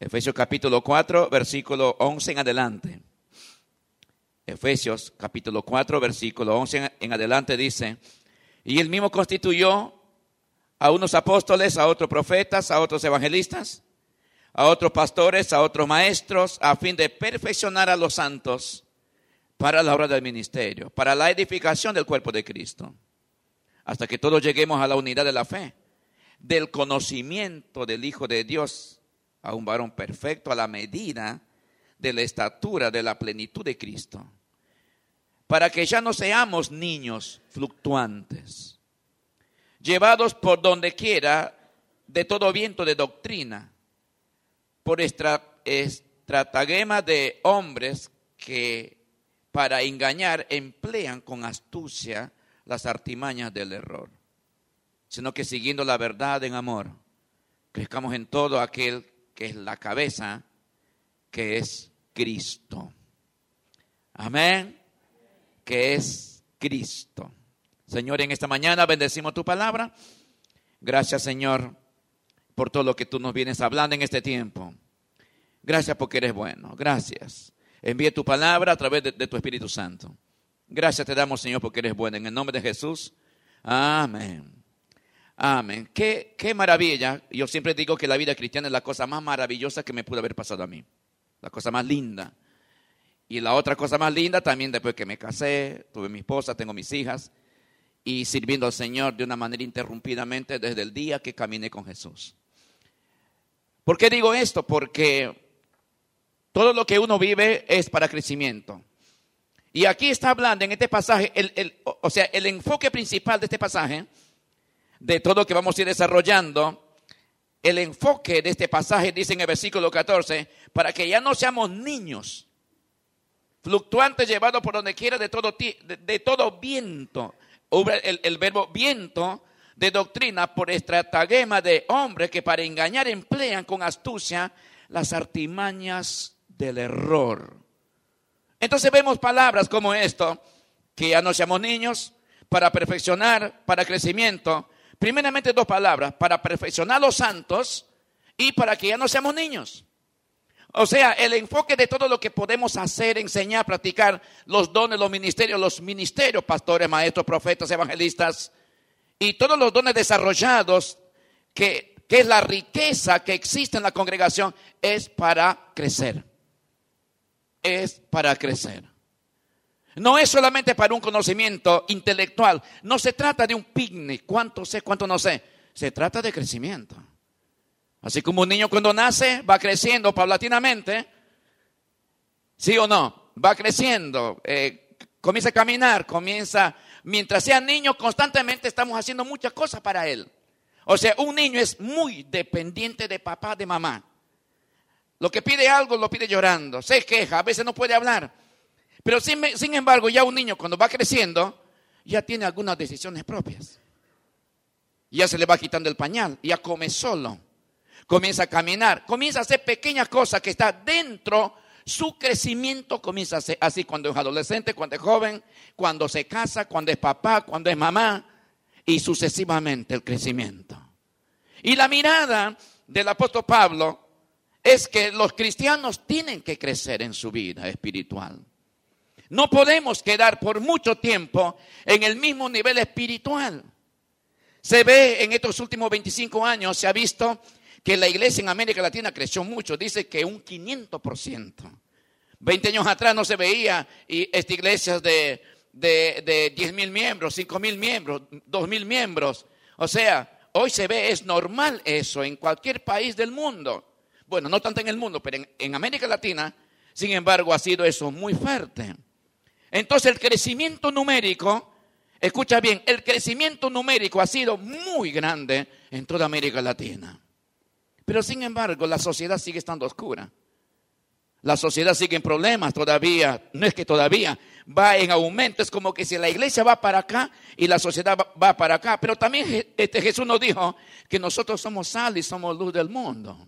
Efesios capítulo 4, versículo 11 en adelante. Efesios capítulo 4, versículo 11 en adelante dice, y él mismo constituyó a unos apóstoles, a otros profetas, a otros evangelistas, a otros pastores, a otros maestros, a fin de perfeccionar a los santos para la obra del ministerio, para la edificación del cuerpo de Cristo, hasta que todos lleguemos a la unidad de la fe, del conocimiento del Hijo de Dios, a un varón perfecto a la medida de la estatura de la plenitud de Cristo para que ya no seamos niños fluctuantes, llevados por donde quiera de todo viento de doctrina, por estratagema de hombres que para engañar emplean con astucia las artimañas del error, sino que siguiendo la verdad en amor, crezcamos en todo aquel que es la cabeza, que es Cristo. Amén que es Cristo. Señor, en esta mañana bendecimos tu palabra. Gracias, Señor, por todo lo que tú nos vienes hablando en este tiempo. Gracias porque eres bueno. Gracias. Envíe tu palabra a través de, tu Espíritu Santo. Gracias te damos, Señor, porque eres bueno. En el nombre de Jesús. Amén. Amén. Qué, qué maravilla. Yo siempre digo que la vida cristiana es la cosa más maravillosa que me pudo haber pasado a mí. La cosa más linda. Y la otra cosa más linda, también después que me casé, tuve mi esposa, tengo mis hijas, y sirviendo al Señor de una manera interrumpidamente desde el día que caminé con Jesús. ¿Por qué digo esto? Porque todo lo que uno vive es para crecimiento. Y aquí está hablando en este pasaje, o sea, el enfoque principal de este pasaje, de todo lo que vamos a ir desarrollando, el enfoque de este pasaje dice en el versículo 14, para que ya no seamos niños fluctuante llevado por donde quiera de todo, de, todo viento. El, el, verbo viento de doctrina por estratagema de hombres que para engañar emplean con astucia las artimañas del error. Entonces vemos palabras como esto, que ya no seamos niños, para perfeccionar, para crecimiento. Primeramente dos palabras, para perfeccionar los santos y para que ya no seamos niños. O sea, el enfoque de todo lo que podemos hacer, enseñar, practicar, los dones, los ministerios, los ministerios, pastores, maestros, profetas, evangelistas, y todos los dones desarrollados, que, que es la riqueza que existe en la congregación, es para crecer. Es para crecer. No es solamente para un conocimiento intelectual. No se trata de un picnic. ¿Cuánto sé, cuánto no sé? Se trata de crecimiento. Así como un niño cuando nace va creciendo paulatinamente, ¿sí o no? Va creciendo, eh, comienza a caminar, comienza, mientras sea niño, constantemente estamos haciendo muchas cosas para él. O sea, un niño es muy dependiente de papá, de mamá. Lo que pide algo lo pide llorando, se queja, a veces no puede hablar. Pero sin, embargo, ya un niño cuando va creciendo, ya tiene algunas decisiones propias. Ya se le va quitando el pañal, ya come solo comienza a caminar, comienza a hacer pequeñas cosas que está dentro, su crecimiento comienza así cuando es adolescente, cuando es joven, cuando se casa, cuando es papá, cuando es mamá y sucesivamente el crecimiento. Y la mirada del apóstol Pablo es que los cristianos tienen que crecer en su vida espiritual. No podemos quedar por mucho tiempo en el mismo nivel espiritual. Se ve en estos últimos 25 años, se ha visto que la iglesia en América Latina creció mucho, dice que un 500%. Veinte años atrás no se veía y esta iglesia de, de, de 10 mil miembros, 5 mil miembros, 2 mil miembros. O sea, hoy se ve, es normal eso en cualquier país del mundo. Bueno, no tanto en el mundo, pero en, en América Latina, sin embargo, ha sido eso muy fuerte. Entonces el crecimiento numérico, escucha bien, el crecimiento numérico ha sido muy grande en toda América Latina. Pero sin embargo, la sociedad sigue estando oscura. La sociedad sigue en problemas todavía. No es que todavía va en aumento. Es como que si la iglesia va para acá y la sociedad va para acá. Pero también este Jesús nos dijo que nosotros somos sal y somos luz del mundo.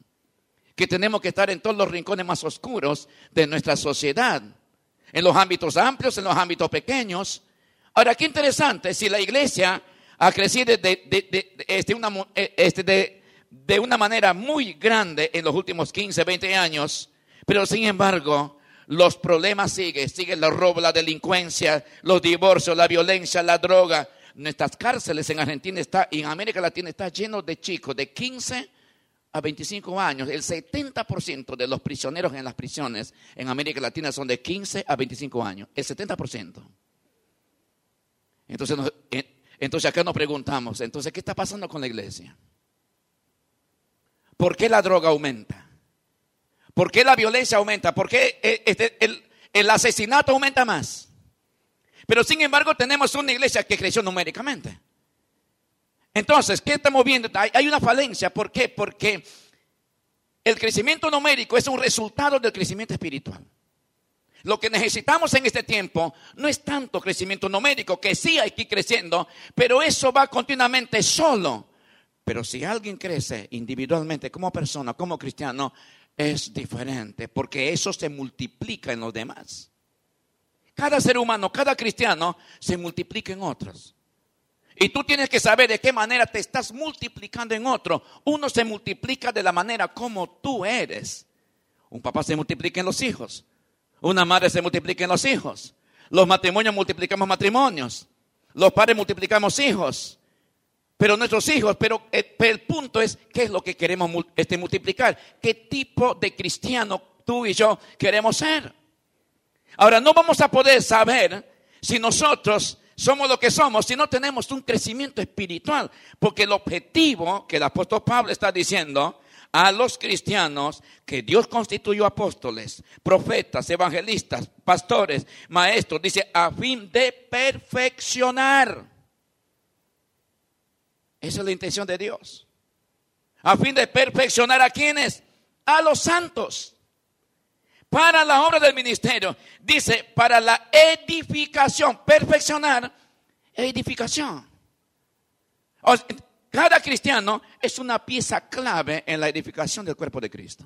Que tenemos que estar en todos los rincones más oscuros de nuestra sociedad. En los ámbitos amplios, en los ámbitos pequeños. Ahora, qué interesante, si la iglesia ha crecido de, de, de, este, una, este, de una manera muy grande en los últimos 15, 20 años, pero sin embargo, los problemas siguen, siguen los robos, la delincuencia, los divorcios, la violencia, la droga. Nuestras cárceles en Argentina está, y en América Latina está lleno de chicos de 15 a 25 años. El 70% de los prisioneros en las prisiones en América Latina son de 15 a 25 años. El 70%. Entonces, eh, entonces acá nos preguntamos, entonces, ¿qué está pasando con la iglesia? ¿Por qué la droga aumenta? ¿Por qué la violencia aumenta? ¿Por qué eh, este, el, asesinato aumenta más? Pero sin embargo tenemos una iglesia que creció numéricamente. Entonces, ¿qué estamos viendo? Hay una falencia. ¿Por qué? Porque el crecimiento numérico es un resultado del crecimiento espiritual. Lo que necesitamos en este tiempo no es tanto crecimiento numérico, que sí hay que ir creciendo, pero eso va continuamente solo. Pero si alguien crece individualmente como persona, como cristiano, es diferente, porque eso se multiplica en los demás. Cada ser humano, cada cristiano se multiplica en otros. Y tú tienes que saber de qué manera te estás multiplicando en otro. Uno se multiplica de la manera como tú eres. Un papá se multiplica en los hijos. Una madre se multiplica en los hijos. Los matrimonios multiplicamos matrimonios. Los padres multiplicamos hijos. Pero nuestros hijos, pero eh, el, punto es, ¿qué es lo que queremos este, multiplicar? ¿Qué tipo de cristiano tú y yo queremos ser? Ahora, no vamos a poder saber si nosotros somos lo que somos si no tenemos un crecimiento espiritual. Porque el objetivo que el apóstol Pablo está diciendo a los cristianos que Dios constituyó apóstoles, profetas, evangelistas, pastores, maestros, dice, a fin de perfeccionar. Esa es la intención de Dios. A fin de perfeccionar a quienes? A los santos. Para la obra del ministerio. Dice, para la edificación. Perfeccionar, edificación. Cada cristiano es una pieza clave en la edificación del cuerpo de Cristo.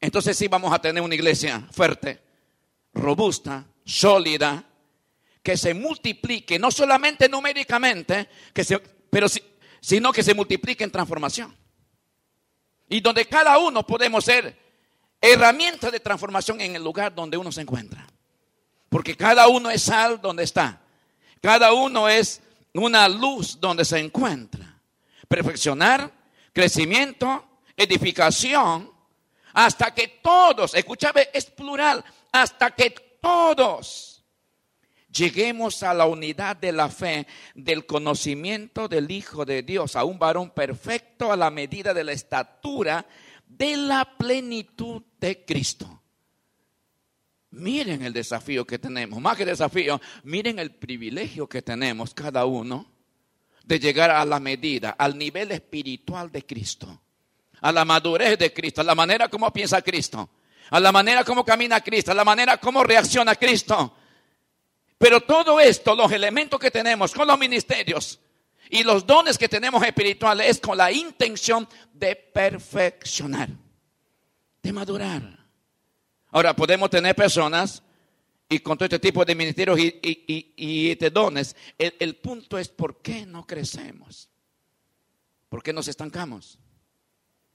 Entonces sí vamos a tener una iglesia fuerte, robusta, sólida, que se multiplique, no solamente numéricamente, que se, pero sino que se multiplique en transformación. Y donde cada uno podemos ser herramientas de transformación en el lugar donde uno se encuentra. Porque cada uno es sal donde está. Cada uno es una luz donde se encuentra. Perfeccionar, crecimiento, edificación, hasta que todos, escúchame, es plural, hasta que todos lleguemos a la unidad de la fe, del conocimiento del Hijo de Dios, a un varón perfecto a la medida de la estatura de la plenitud de Cristo. Miren el desafío que tenemos, más que desafío, miren el privilegio que tenemos cada uno de llegar a la medida, al nivel espiritual de Cristo, a la madurez de Cristo, a la manera como piensa Cristo, a la manera como camina Cristo, a la manera como reacciona Cristo. Pero todo esto, los elementos que tenemos con los ministerios y los dones que tenemos espirituales es con la intención de perfeccionar, de madurar. Ahora, podemos tener personas y con todo este tipo de ministerios y, de dones. El, el, punto es por qué no crecemos. ¿Por qué nos estancamos?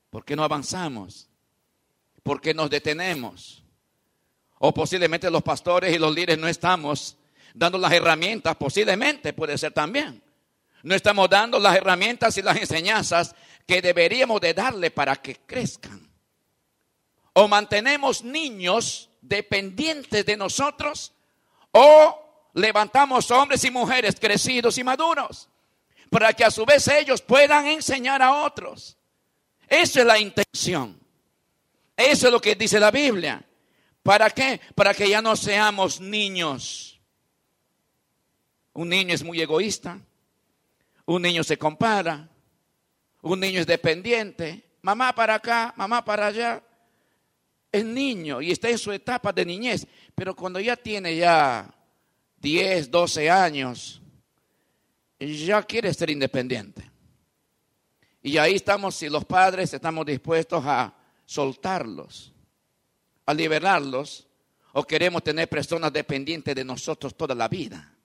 ¿Por qué no avanzamos? ¿Por qué nos detenemos? O posiblemente los pastores y los líderes no estamos dando las herramientas, posiblemente puede ser también. No estamos dando las herramientas y las enseñanzas que deberíamos de darle para que crezcan o mantenemos niños dependientes de nosotros o levantamos hombres y mujeres crecidos y maduros para que a su vez ellos puedan enseñar a otros. Esa es la intención. Eso es lo que dice la Biblia. ¿Para qué? Para que ya no seamos niños. Un niño es muy egoísta. Un niño se compara. Un niño es dependiente. Mamá para acá, mamá para allá es niño y está en su etapa de niñez, pero cuando ya tiene ya 10, 12 años, ya quiere ser independiente. Y ahí estamos, si los padres estamos dispuestos a soltarlos, a liberarlos, o queremos tener personas dependientes de nosotros toda la vida.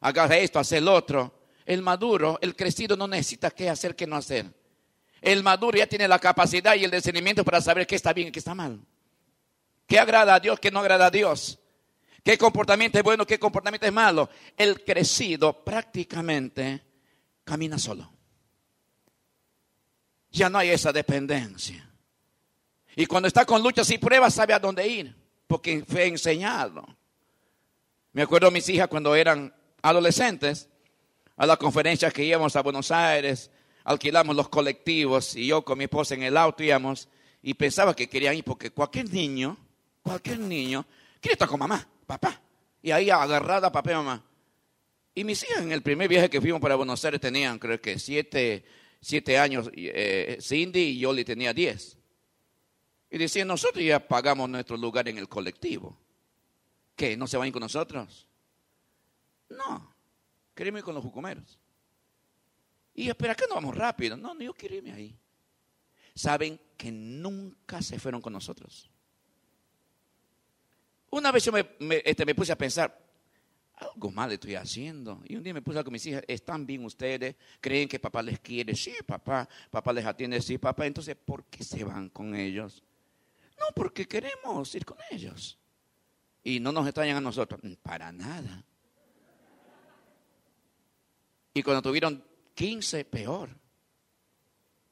Haga esto, hace el otro. El maduro, el crecido no necesita qué hacer, qué no hacer. El maduro ya tiene la capacidad y el discernimiento para saber qué está bien y qué está mal. ¿Qué agrada a Dios, qué no agrada a Dios? ¿Qué comportamiento es bueno, qué comportamiento es malo? El crecido prácticamente camina solo. Ya no hay esa dependencia. Y cuando está con luchas y pruebas, sabe a dónde ir, porque fue enseñado. Me acuerdo mis hijas cuando eran adolescentes, a la conferencia que íbamos a Buenos Aires, alquilamos los colectivos y yo con mi esposa en el auto íbamos y pensaba que querían ir porque cualquier niño, cualquier niño, quiere estar con mamá, papá. Y ahí agarrada papá y mamá. Y mis hijas en el primer viaje que fuimos para Buenos Aires tenían, creo que siete, siete años, eh, Cindy y Yoli tenía diez. Y decían, nosotros ya pagamos nuestro lugar en el colectivo. ¿Qué? ¿No se van con nosotros? No, queremos ir con los jucumeros. Y espera, que no vamos rápido. No, no, yo quiero irme ahí. Saben que nunca se fueron con nosotros. Una vez yo me, este, me puse a pensar, algo mal estoy haciendo. Y un día me puse con mis hijas, ¿están bien ustedes? ¿Creen que papá les quiere? Sí, papá. Papá les atiende, sí, papá. Entonces, ¿por qué se van con ellos? No, porque queremos ir con ellos. Y no nos extrañan a nosotros. Para nada. Y cuando tuvieron 15, peor.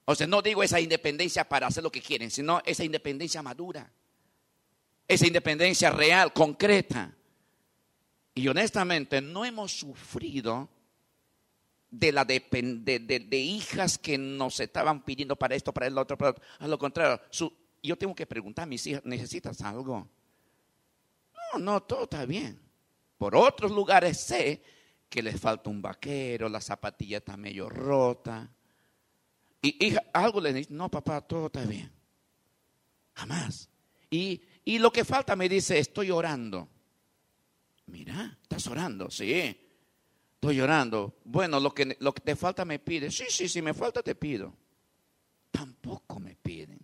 O sea, no digo esa independencia para hacer lo que quieren, sino esa independencia madura. Esa independencia real, concreta. Y honestamente no hemos sufrido de la de, hijas que nos estaban pidiendo para esto, para el otro, para A lo contrario, yo tengo que preguntar a mis hijas, ¿necesitas algo? No, no, todo está bien. Por otros lugares sé que les falta un vaquero, la zapatilla está medio rota. Y, algo le dice, no papá, todo está bien. Jamás. Y, y lo que falta me dice, estoy orando. Mira, estás orando, sí. Estoy llorando. Bueno, lo que, lo que te falta me pide. Sí, sí, sí, me falta te pido. Tampoco me piden.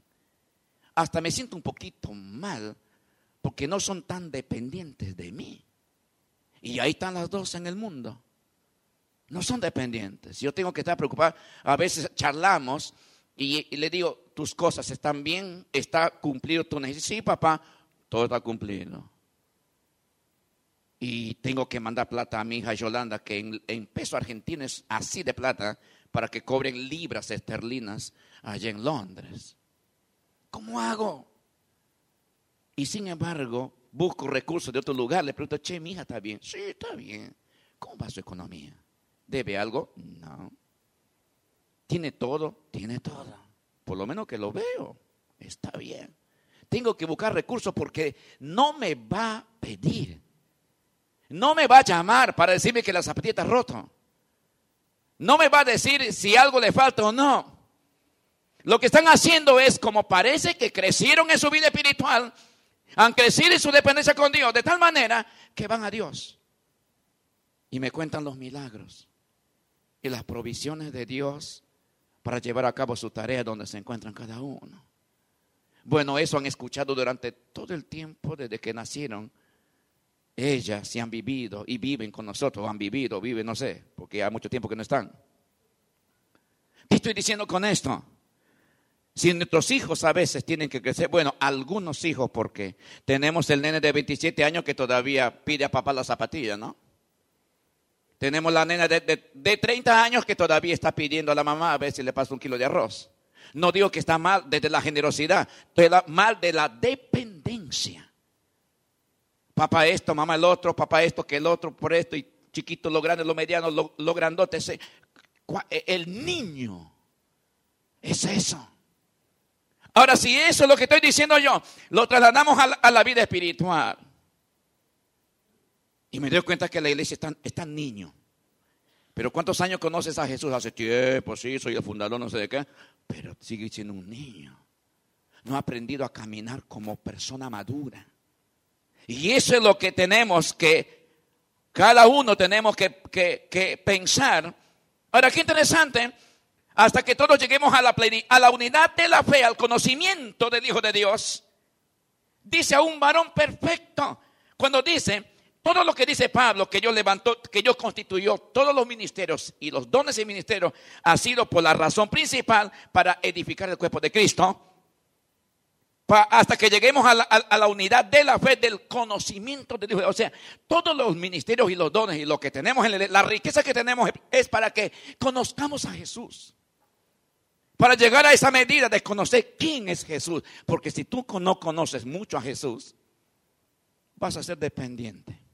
Hasta me siento un poquito mal porque no son tan dependientes de mí. Y ahí están las dos en el mundo. No son dependientes. Yo tengo que estar preocupado. A veces charlamos y, le digo, tus cosas están bien, está cumplido tu necesidad. Sí, papá, todo está cumplido. Y tengo que mandar plata a mi hija Yolanda, que en, en peso argentino es así de plata, para que cobren libras esterlinas allá en Londres. ¿Cómo hago? Y sin embargo, busco recursos de otro lugar, le pregunto, che, mi hija está bien. Sí, está bien. ¿Cómo va su economía? ¿Debe algo? No. ¿Tiene todo? Tiene todo. Por lo menos que lo veo. Está bien. Tengo que buscar recursos porque no me va a pedir. No me va a llamar para decirme que la zapatilla está roto. No me va a decir si algo le falta o no. Lo que están haciendo es como parece que crecieron en su vida espiritual, han crecido en su dependencia con Dios de tal manera que van a Dios y me cuentan los milagros y las provisiones de Dios para llevar a cabo su tarea donde se encuentran cada uno. Bueno, eso han escuchado durante todo el tiempo desde que nacieron. Ellas se han vivido y viven con nosotros, han vivido, viven, no sé, porque hay mucho tiempo que no están. ¿Qué estoy diciendo con esto? Si nuestros hijos a veces tienen que crecer, bueno, algunos hijos, porque tenemos el nene de 27 años que todavía pide a papá la zapatilla, ¿no? Tenemos la nena de, 30 años que todavía está pidiendo a la mamá a ver si le pasa un kilo de arroz. No digo que está mal desde la generosidad, estoy mal de la dependencia. Papá esto, mamá el otro, papá esto, que el otro, por esto, y chiquito, lo grande, lo mediano, lo, lo grandote. El niño es eso. Ahora, si eso es lo que estoy diciendo yo, lo trasladamos a la, vida espiritual. Y me doy cuenta que la iglesia es tan, es tan niño. Pero ¿cuántos años conoces a Jesús? Hace tiempo, sí, soy el fundador, no sé de qué. Pero sigue siendo un niño. No ha aprendido a caminar como persona madura. Y eso es lo que tenemos que, cada uno tenemos que, que, que pensar. Ahora, qué interesante hasta que todos lleguemos a la, a la unidad de la fe, al conocimiento del Hijo de Dios. Dice a un varón perfecto, cuando dice, Todo lo que dice Pablo, que yo levantó, que yo constituyó, todos los ministerios y los dones y ministerios, ha sido por la razón principal para edificar el cuerpo de Cristo. hasta que lleguemos a la, unidad de la fe, del conocimiento de Dios. O sea, todos los ministerios y los dones y lo que tenemos, en la riqueza que tenemos es para que conozcamos a Jesús. Para llegar a esa medida de conocer quién es Jesús. Porque si tú no conoces mucho a Jesús, vas a ser dependiente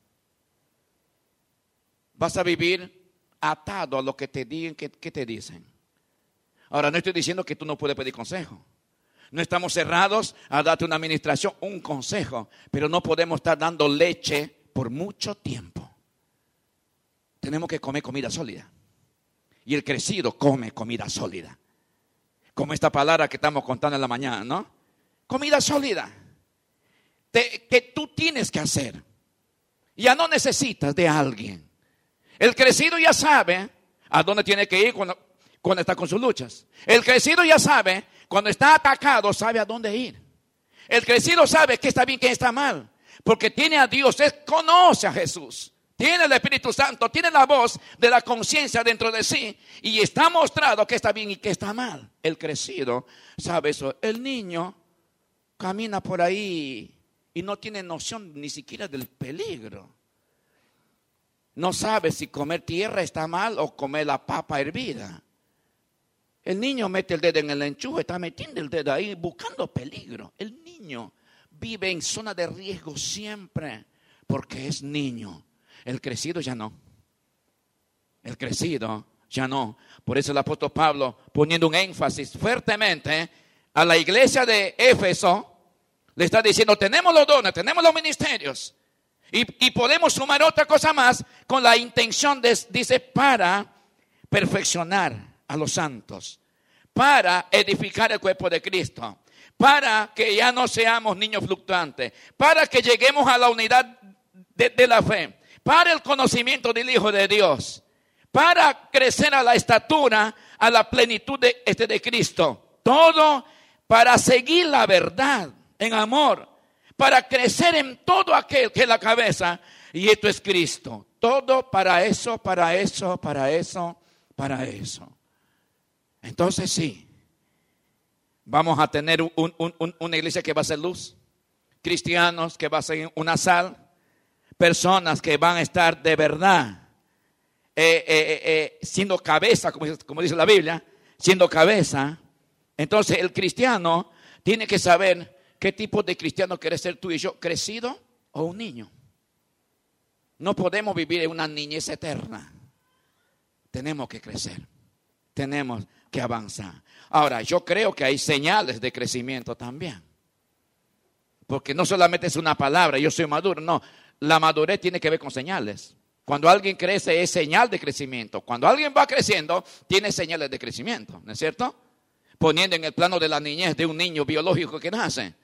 vas a vivir atado a lo que te digan, que, te dicen. Ahora, no estoy diciendo que tú no puedes pedir consejo. No estamos cerrados a darte una administración, un consejo, pero no podemos estar dando leche por mucho tiempo. Tenemos que comer comida sólida. Y el crecido come comida sólida. Como esta palabra que estamos contando en la mañana, ¿no? Comida sólida. que tú tienes que hacer. Ya no necesitas de alguien. El crecido ya sabe a dónde tiene que ir cuando, cuando está con sus luchas. El crecido ya sabe, cuando está atacado, sabe a dónde ir. El crecido sabe que está bien, que está mal. Porque tiene a Dios, él conoce a Jesús. Tiene el Espíritu Santo, tiene la voz de la conciencia dentro de sí y está mostrado que está bien y que está mal. El crecido sabe eso. El niño camina por ahí y no tiene noción ni siquiera del peligro no sabe si comer tierra está mal o comer la papa hervida. El niño mete el dedo en el enchufe, está metiendo el dedo ahí buscando peligro. El niño vive en zona de riesgo siempre porque es niño. El crecido ya no. El crecido ya no. Por eso el apóstol Pablo, poniendo un énfasis fuertemente a la iglesia de Éfeso, le está diciendo, tenemos los dones, tenemos los ministerios, y, podemos sumar otra cosa más con la intención, de, dice, para perfeccionar a los santos, para edificar el cuerpo de Cristo, para que ya no seamos niños fluctuantes, para que lleguemos a la unidad de, la fe, para el conocimiento del Hijo de Dios, para crecer a la estatura, a la plenitud de, este de Cristo. Todo para seguir la verdad en amor para crecer en todo aquel que es la cabeza, y esto es Cristo. Todo para eso, para eso, para eso, para eso. Entonces sí, vamos a tener una iglesia que va a ser luz, cristianos que va a ser una sal, personas que van a estar de verdad eh, eh, eh, siendo cabeza, como dice la Biblia, siendo cabeza. Entonces el cristiano tiene que saber ¿Qué tipo de cristiano quieres ser tú y yo? ¿Crecido o un niño? No podemos vivir en una niñez eterna. Tenemos que crecer. Tenemos que avanzar. Ahora, yo creo que hay señales de crecimiento también. Porque no solamente es una palabra, yo soy maduro. No, la madurez tiene que ver con señales. Cuando alguien crece es señal de crecimiento. Cuando alguien va creciendo, tiene señales de crecimiento, ¿no es cierto? Poniendo en el plano de la niñez de un niño biológico que nace.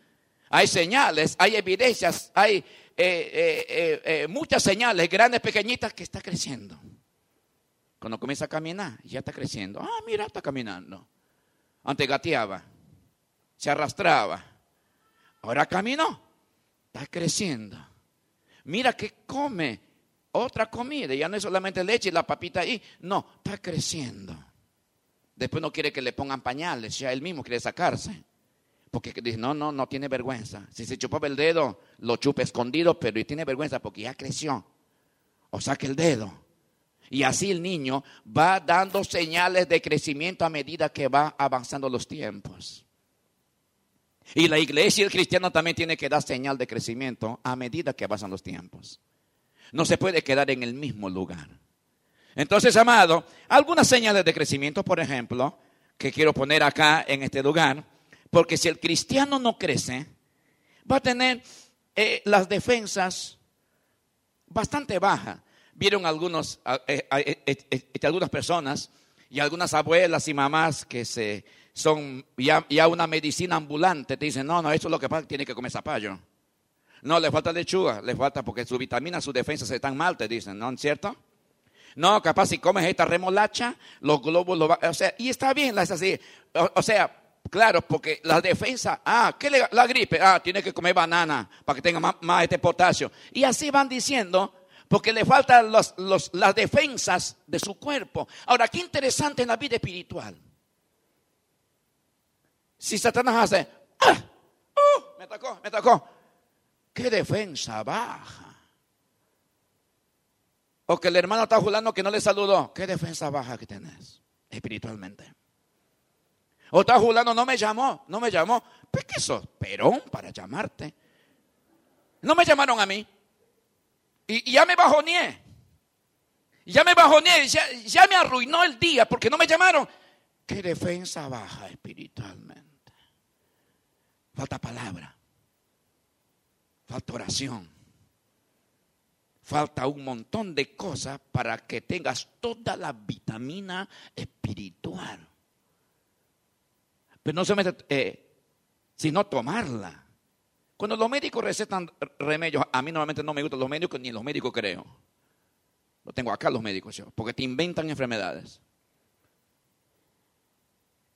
Hay señales, hay evidencias, hay eh, eh, eh, muchas señales, grandes, pequeñitas, que está creciendo. Cuando comienza a caminar, ya está creciendo. Ah, mira, está caminando. Antes gateaba, se arrastraba. Ahora caminó, está creciendo. Mira que come otra comida, ya no es solamente leche y la papita ahí. No, está creciendo. Después no quiere que le pongan pañales, ya él mismo quiere sacarse. Porque dice, no, no, no tiene vergüenza. Si se chupaba el dedo, lo chupa escondido, pero tiene vergüenza porque ya creció. O saque el dedo. Y así el niño va dando señales de crecimiento a medida que va avanzando los tiempos. Y la iglesia y el cristiano también tiene que dar señal de crecimiento a medida que avanzan los tiempos. No se puede quedar en el mismo lugar. Entonces, amado, algunas señales de crecimiento, por ejemplo, que quiero poner acá en este lugar, porque si el cristiano no crece, va a tener eh, las defensas bastante bajas. Vieron algunos, eh, eh, algunas personas y algunas abuelas y mamás que se, son ya, una medicina ambulante. Te dicen, no, no, eso es lo que pasa, tiene que comer zapallo. No, le falta lechuga, le falta porque su vitamina, sus defensas están mal, te dicen, ¿no es cierto? No, capaz si comes esta remolacha, los globos o sea, y está bien, es así. o sea, Claro, porque la defensa, ah, ¿qué la gripe? Ah, tiene que comer banana para que tenga más, este potasio. Y así van diciendo porque le faltan los- los- las defensas de su cuerpo. Ahora, qué interesante en la vida espiritual. Si Satanás hace, ¡ah! ¡Uh! me atacó, me atacó. ¿Qué defensa baja? O que el hermano está jugando que no le saludó. ¿Qué defensa baja que tenés espiritualmente? O está jugando, no me llamó, no me llamó. Pues que sos perón para llamarte. No me llamaron a mí. Y, y ya me bajoneé. Ya me bajoneé, ya, ya me arruinó el día porque no me llamaron. ¿Qué defensa baja espiritualmente? Falta palabra. Falta oración. Falta un montón de cosas para que tengas toda la vitamina espiritual. Pero no solamente, eh, sino tomarla. Cuando los médicos recetan remedios, a mí normalmente no me gustan los médicos ni los médicos creo. Lo tengo acá los médicos yo, porque te inventan enfermedades.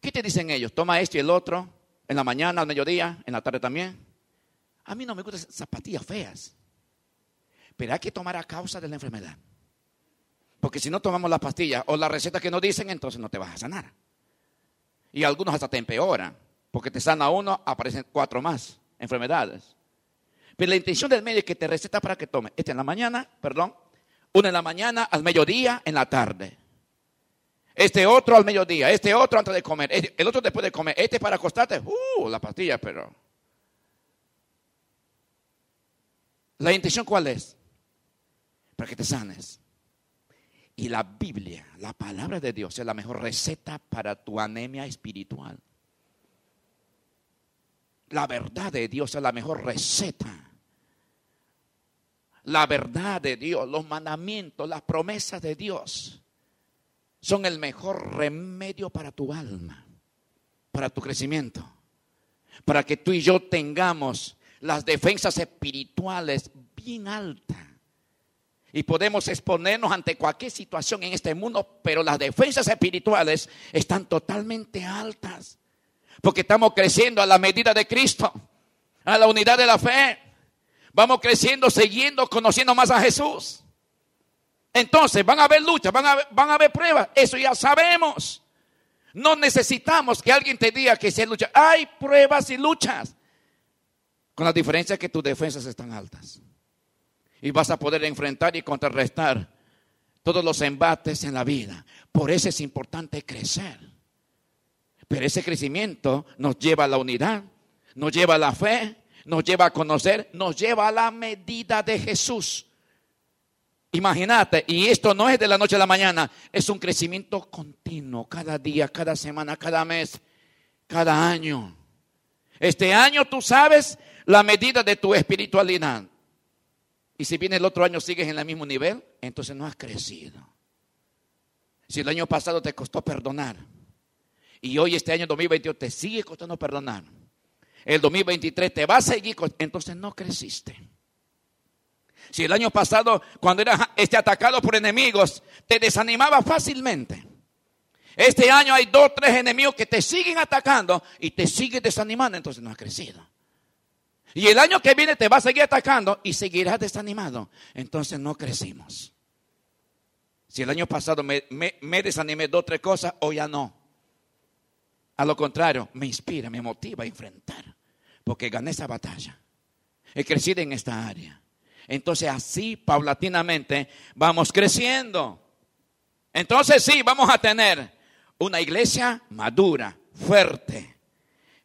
¿Qué te dicen ellos? Toma esto y el otro, en la mañana, al mediodía, en la tarde también. A mí no me gustan zapatillas feas. Pero hay que tomar a causa de la enfermedad. Porque si no tomamos las pastillas o la receta que nos dicen, entonces no te vas a sanar. Y algunos hasta te empeoran. Porque te sana uno, aparecen cuatro más enfermedades. Pero la intención del médico es que te receta para que tome. Este en la mañana, perdón. Uno en la mañana, al mediodía, en la tarde. Este otro al mediodía, este otro antes de comer, este- el otro después de comer, este para acostarte, uh, la pastilla, pero. ¿La intención cuál es? Para que te sanes. Y la Biblia, la palabra de Dios, es la mejor receta para tu anemia espiritual. La verdad de Dios es la mejor receta. La verdad de Dios, los mandamientos, las promesas de Dios son el mejor remedio para tu alma, para tu crecimiento, para que tú y yo tengamos las defensas espirituales bien altas. Y podemos exponernos ante cualquier situación en este mundo, pero las defensas espirituales están totalmente altas. Porque estamos creciendo a la medida de Cristo, a la unidad de la fe. Vamos creciendo, siguiendo, conociendo más a Jesús. Entonces van a haber luchas, van a van a haber pruebas. Eso ya sabemos. No necesitamos que alguien te diga que se lucha. Hay pruebas y luchas. Con la diferencia que tus defensas están altas. Y vas a poder enfrentar y contrarrestar todos los embates en la vida. Por eso es importante crecer. Pero ese crecimiento nos lleva a la unidad, nos lleva a la fe, nos lleva a conocer, nos lleva a la medida de Jesús. Imagínate, y esto no es de la noche a la mañana, es un crecimiento continuo, cada día, cada semana, cada mes, cada año. Este año tú sabes la medida de tu espiritualidad. Y si viene el otro año sigues en el mismo nivel, entonces no has crecido. Si el año pasado te costó perdonar y hoy este año 2022 te sigue costando perdonar, el 2023 te va a seguir, entonces no creciste. Si el año pasado, cuando eras este, atacado por enemigos, te desanimaba fácilmente. Este año hay dos, tres enemigos que te siguen atacando y te siguen desanimando, entonces no has crecido. Y el año que viene te va a seguir atacando y seguirás desanimado. Entonces no crecimos. Si el año pasado me, me- desanimé dos, tres cosas, hoy ya no. A lo contrario, me inspira, me motiva a enfrentar. Porque gané esa batalla. He crecido en esta área. Entonces así, paulatinamente, vamos creciendo. Entonces sí, vamos a tener una iglesia madura, fuerte.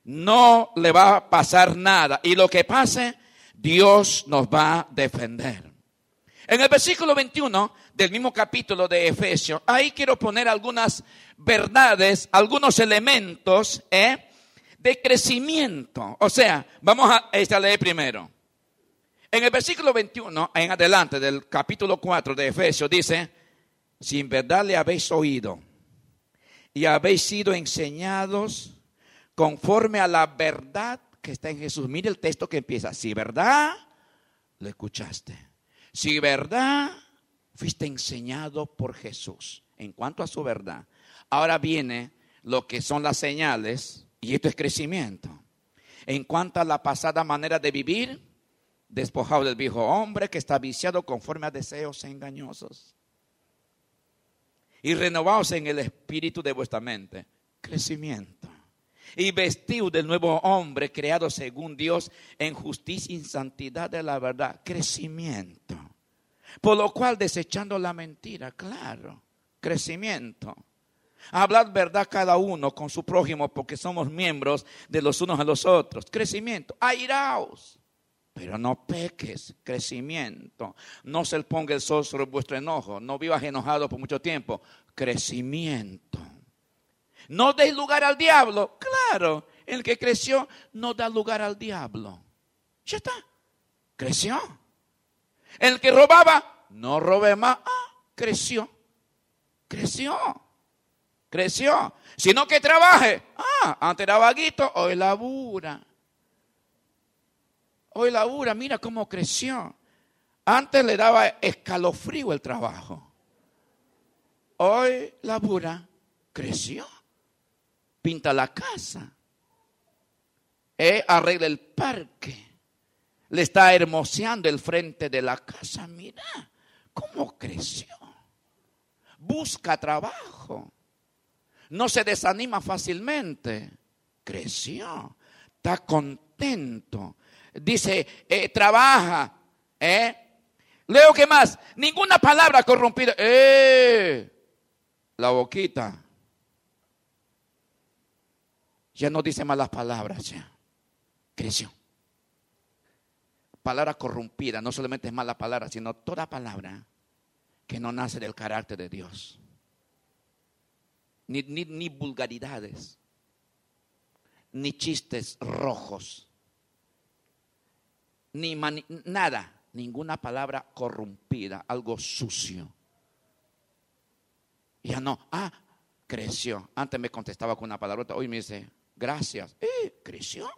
No le va a pasar nada. Y lo que pase, Dios nos va a defender. En el versículo 21 del mismo capítulo de Efesios, ahí quiero poner algunas verdades, algunos elementos ¿eh? de crecimiento. O sea, vamos a, a leer primero. En el versículo 21, en adelante del capítulo 4 de Efesios, dice, si en verdad le habéis oído y habéis sido enseñados conforme a la verdad que está en Jesús. Mire el texto que empieza, si verdad lo escuchaste, si verdad fuiste enseñado por Jesús en cuanto a su verdad. Ahora viene lo que son las señales y esto es crecimiento. En cuanto a la pasada manera de vivir, despojado del viejo hombre que está viciado conforme a deseos engañosos. Y renovaos en el espíritu de vuestra mente. Crecimiento. Y vestido del nuevo hombre creado según Dios en justicia y santidad de la verdad. Crecimiento. Por lo cual desechando la mentira, claro. Crecimiento. Hablad verdad cada uno con su prójimo porque somos miembros de los unos a los otros. Crecimiento. Airaos pero no peques, crecimiento. No se ponga el sol sobre vuestro enojo. No vivas enojado por mucho tiempo. Crecimiento. No deis lugar al diablo. Claro, el que creció no da lugar al diablo. Ya está. Creció. El que robaba, no robe más. Ah, creció. Creció. Creció. Sino que trabaje. Ah, antes era vaguito, hoy labura. Hoy labura, mira cómo creció. Antes le daba escalofrío el trabajo. Hoy labura, creció. Pinta la casa. Eh, arregla el parque. Le está hermoseando el frente de la casa. Mira cómo creció. Busca trabajo. No se desanima fácilmente. Creció. Está contento dice, eh, trabaja. ¿eh? Leo que más, ninguna palabra corrompida. Eh, la boquita. Ya no dice malas palabras, ya. Creció. Palabra corrompida, no solamente es mala palabra, sino toda palabra que no nace del carácter de Dios. Ni, ni, ni vulgaridades, ni chistes rojos ni nada, ninguna palabra corrompida, algo sucio. Ya no, ah, creció. Antes me contestaba con una palabrota, hoy me dice, gracias. Eh, creció.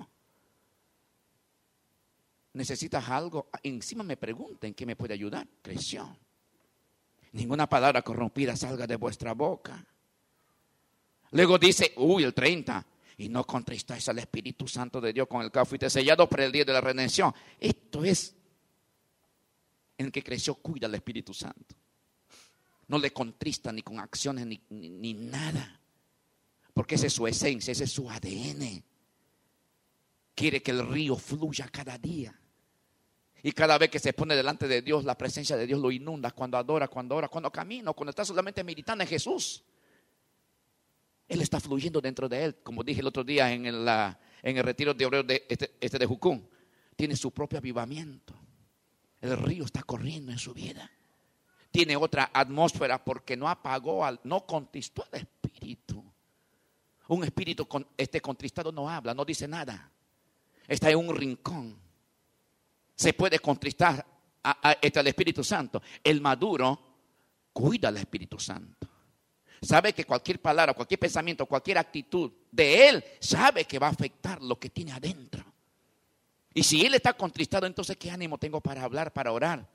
¿Necesitas algo? Ah, encima me pregunten qué me puede ayudar. Creció. Ninguna palabra corrompida salga de vuestra boca. Luego dice, uy, el 30 y no contristáis al Espíritu Santo de Dios con el cual fuiste sellado para el día de la redención. Esto es en el que creció, cuida al Espíritu Santo. No le contrista ni con acciones ni, ni nada. Porque esa es su esencia, ese es su ADN. Quiere que el río fluya cada día. Y cada vez que se pone delante de Dios, la presencia de Dios lo inunda cuando adora, cuando ora, cuando camina, cuando está solamente meditando en Jesús. Él está fluyendo dentro de él, como dije el otro día en el, retiro de obreros de este, este, de Jucún. Tiene su propio avivamiento. El río está corriendo en su vida. Tiene otra atmósfera porque no apagó, al, no contristó al espíritu. Un espíritu con, este contristado no habla, no dice nada. Está en un rincón. Se puede contristar a, este, al Espíritu Santo. El maduro cuida al Espíritu Santo sabe que cualquier palabra, cualquier pensamiento, cualquier actitud de él, sabe que va a afectar lo que tiene adentro. Y si él está contristado, entonces ¿qué ánimo tengo para hablar, para orar,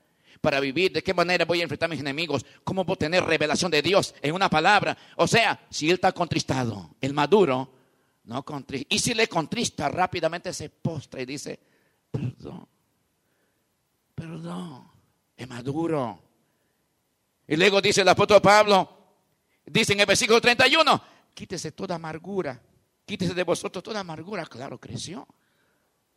para vivir? ¿De qué manera voy a enfrentar a mis enemigos? ¿Cómo a tener revelación de Dios en una palabra? O sea, si él está contristado, el maduro, no contrista. Y si le contrista, rápidamente se postra y dice, perdón, perdón, es maduro. Y luego dice el apóstol Pablo, Dice en el versículo 31, quítese toda amargura, quítese de vosotros toda amargura. Claro, creció.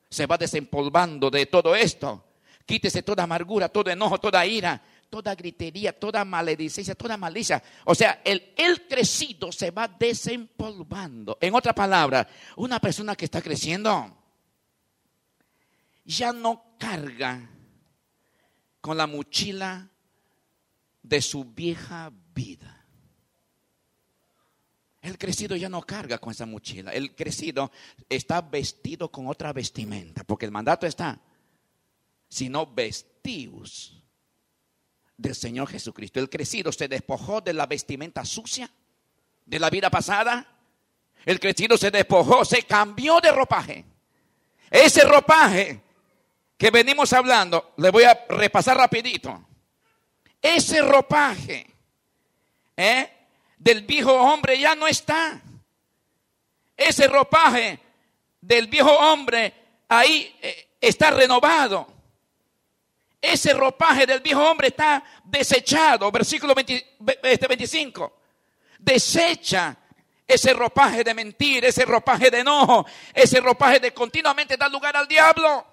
Se va desempolvando de todo esto. Quítese toda amargura, todo enojo, toda ira, toda gritería, toda maledicencia, toda malicia. O sea, el, el crecido se va desempolvando. En otra palabra, una persona que está creciendo ya no carga con la mochila de su vieja vida. El crecido ya no carga con esa mochila. El crecido está vestido con otra vestimenta, porque el mandato está, sino vestidos del Señor Jesucristo. El crecido se despojó de la vestimenta sucia de la vida pasada. El crecido se despojó, se cambió de ropaje. Ese ropaje que venimos hablando, le voy a repasar rapidito. Ese ropaje, ¿eh? Del viejo hombre ya no está. Ese ropaje del viejo hombre ahí eh, está renovado. ese ropaje del viejo hombre está desechado. Versículo 25. Este Desecha ese ropaje de mentir, ese ropaje de enojo, ese ropaje de continuamente dar lugar al diablo.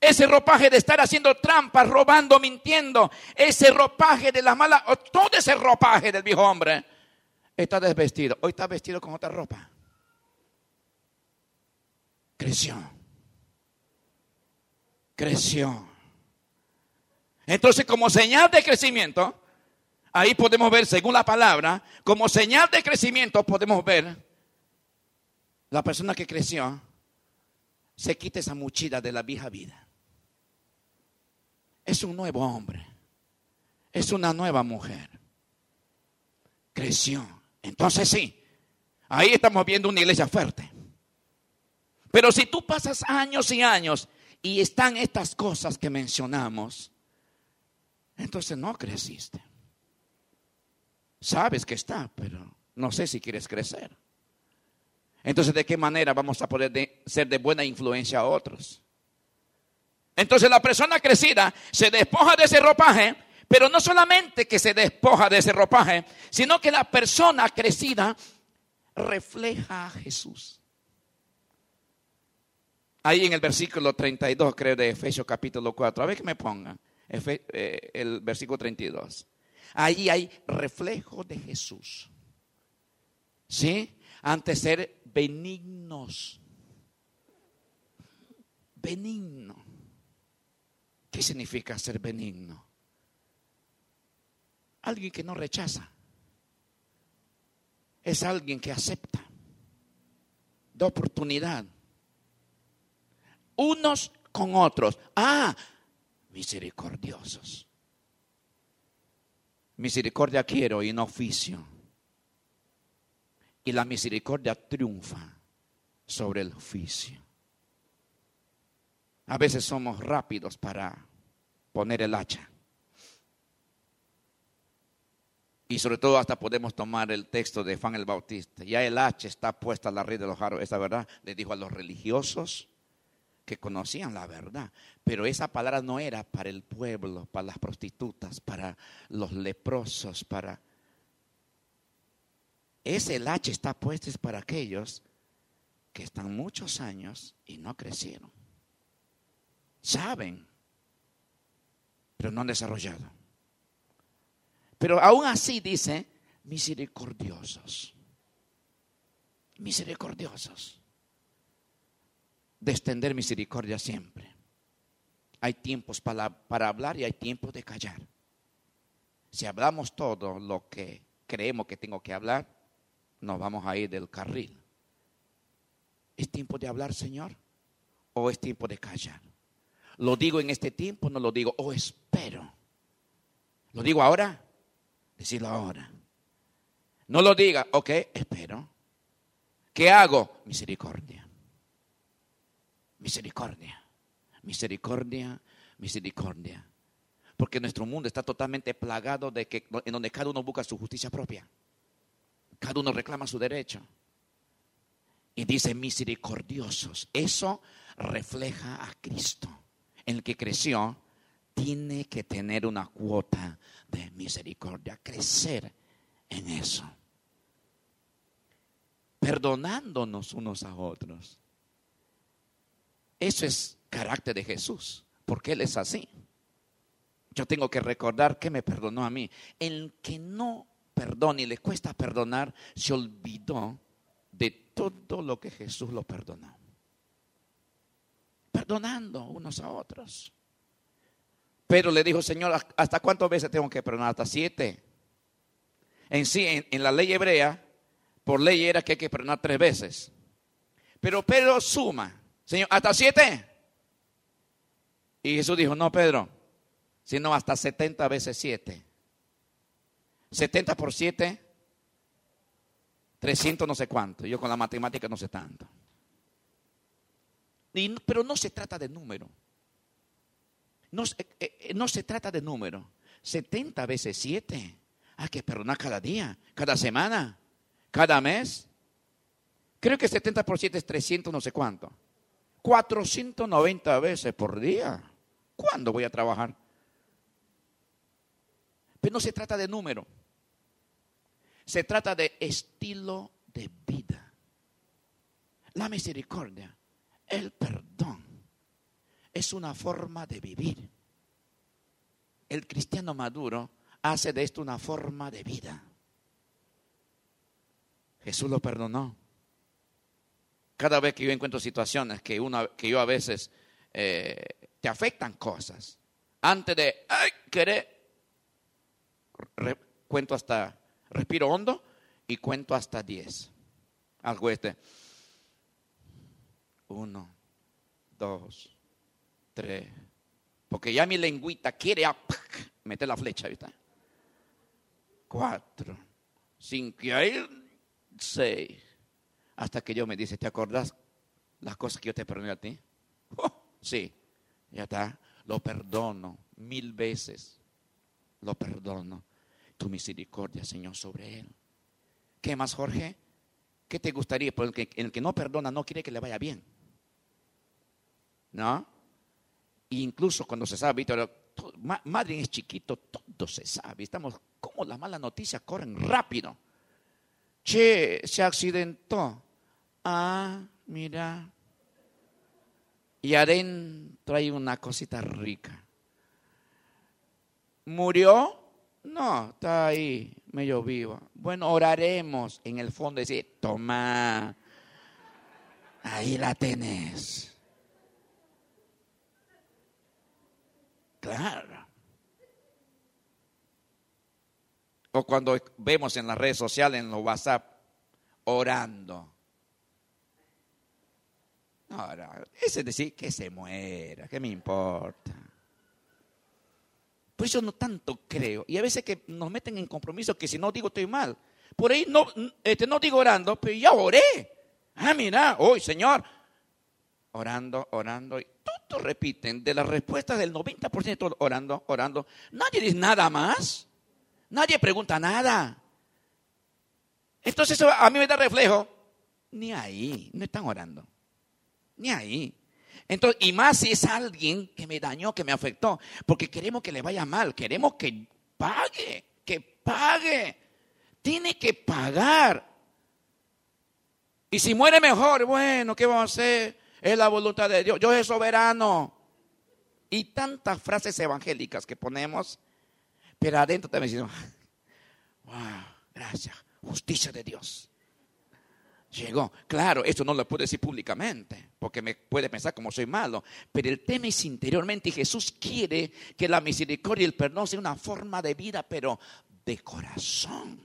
Ese ropaje de estar haciendo trampas, robando, mintiendo. Ese ropaje de las malas, todo ese ropaje del viejo hombre está desvestido. Hoy está vestido con otra ropa. Creció. Creció. Entonces, como señal de crecimiento, ahí podemos ver, según la palabra, como señal de crecimiento podemos ver la persona que creció se quita esa mochila de la vieja vida. Es un nuevo hombre. Es una nueva mujer. Creció. Entonces sí, ahí estamos viendo una iglesia fuerte. Pero si tú pasas años y años y están estas cosas que mencionamos, entonces no creciste. Sabes que está, pero no sé si quieres crecer. Entonces, ¿de qué manera vamos a poder ser de buena influencia a otros? Entonces la persona crecida se despoja de ese ropaje, pero no solamente que se despoja de ese ropaje, sino que la persona crecida refleja a Jesús. Ahí en el versículo 32, creo, de Efesios capítulo 4, a ver que me pongan. Eh, el versículo 32. Ahí hay reflejo de Jesús. ¿Sí? Ante ser benignos. Benigno. ¿Qué significa ser benigno? Alguien que no rechaza. Es alguien que acepta. Da oportunidad. Unos con otros. Ah, misericordiosos. Misericordia quiero y no oficio. Y la misericordia triunfa sobre el oficio. A veces somos rápidos para poner el hacha. Y sobre todo hasta podemos tomar el texto de Juan el Bautista. Ya el hacha está puesta a la red de los jaros. Esa verdad le dijo a los religiosos que conocían la verdad, pero esa palabra no era para el pueblo, para las prostitutas, para los leprosos, para... Ese lache está puesto es para aquellos que están muchos años y no crecieron. Saben, pero no han desarrollado. Pero aún así dice, misericordiosos. Misericordiosos de extender misericordia siempre. Hay tiempos para, para hablar y hay tiempos de callar. Si hablamos todo lo que creemos que tengo que hablar, nos vamos a ir del carril. ¿Es tiempo de hablar, Señor? ¿O es tiempo de callar? ¿Lo digo en este tiempo? No lo digo. ¿O espero? ¿Lo digo ahora? Decirlo ahora. No lo diga. Ok, espero. ¿Qué hago? Misericordia. Misericordia, misericordia, misericordia. Porque nuestro mundo está totalmente plagado de que en donde cada uno busca su justicia propia. Cada uno reclama su derecho. Y dice misericordiosos. Eso refleja a Cristo. El que creció tiene que tener una cuota de misericordia, crecer en eso. Perdonándonos unos a otros. Eso es carácter de Jesús, porque Él es así. Yo tengo que recordar que me perdonó a mí. El que no perdona y le cuesta perdonar, se olvidó de todo lo que Jesús lo perdonó. Perdonando unos a otros. Pero le dijo, Señor, ¿hasta cuántas veces tengo que perdonar? Hasta siete. En sí, en, la ley hebrea, por ley era que hay que perdonar tres veces. Pero Pedro suma Señor, ¿hasta siete? Y Jesús dijo, no, Pedro, sino hasta 70 veces siete. 70 por 7, 300 no sé cuánto. Yo con la matemática no sé tanto. Pero no se trata de número. No, eh, eh, no se trata de número. 70 veces 7. Hay que perdonar cada día, cada semana, cada mes. Creo que 70 por 7 es 300 no sé cuánto. 490 veces por día. ¿Cuándo voy a trabajar? Pero no se trata de número. Se trata de estilo de vida. La misericordia, el perdón, es una forma de vivir. El cristiano maduro hace de esto una forma de vida. Jesús lo perdonó. Cada vez que yo encuentro situaciones que, que yo a veces eh, te afectan cosas, antes de ay, querer, cuento hasta, respiro hondo y cuento hasta 10. Algo este. Uno, dos, tres. Porque ya mi lengüita quiere meter la flecha, ¿viste? Cuatro, cinco, seis. Hasta que yo me dice, ¿te acordás las cosas que yo te perdoné a ti? Oh, sí, ya está. Lo perdono mil veces. Lo perdono. Tu misericordia, Señor, sobre él. ¿Qué más, Jorge? ¿Qué te gustaría? Porque el que no perdona no quiere que le vaya bien. ¿No? incluso cuando se sabe, Víctor, madre es chiquito, todo se sabe. Estamos, como las malas noticias corren rápido. Che, se accidentó. Ah, mira. Y adentro hay una cosita rica. ¿Murió? No, está ahí, medio vivo. Bueno, oraremos en el fondo y decir, toma, ahí la tenés. O cuando vemos en las redes sociales, en los WhatsApp, orando. Ahora, ese es decir que se muera, ¿qué me importa? Por eso no tanto creo. Y a veces que nos meten en compromiso que si no digo estoy mal. Por ahí no, este, no digo orando, pero ya oré. Ah, mira, hoy, Señor. Orando, orando. Repiten de las respuestas del 90% orando, orando. Nadie dice nada más. Nadie pregunta nada. Entonces a mí me da reflejo. Ni ahí, no están orando. Ni ahí. Entonces, y más si es alguien que me dañó, que me afectó, porque queremos que le vaya mal, queremos que pague, que pague. Tiene que pagar. Y si muere mejor, bueno, ¿qué vamos a hacer? Es la voluntad de Dios. Yo soy soberano. Y tantas frases evangélicas que ponemos, pero adentro también decimos, wow, gracias, justicia de Dios. Llegó. Claro, eso no lo puedo decir públicamente, porque me puede pensar como soy malo, pero el tema es interiormente y Jesús quiere que la misericordia y el perdón sea una forma de vida, pero de corazón.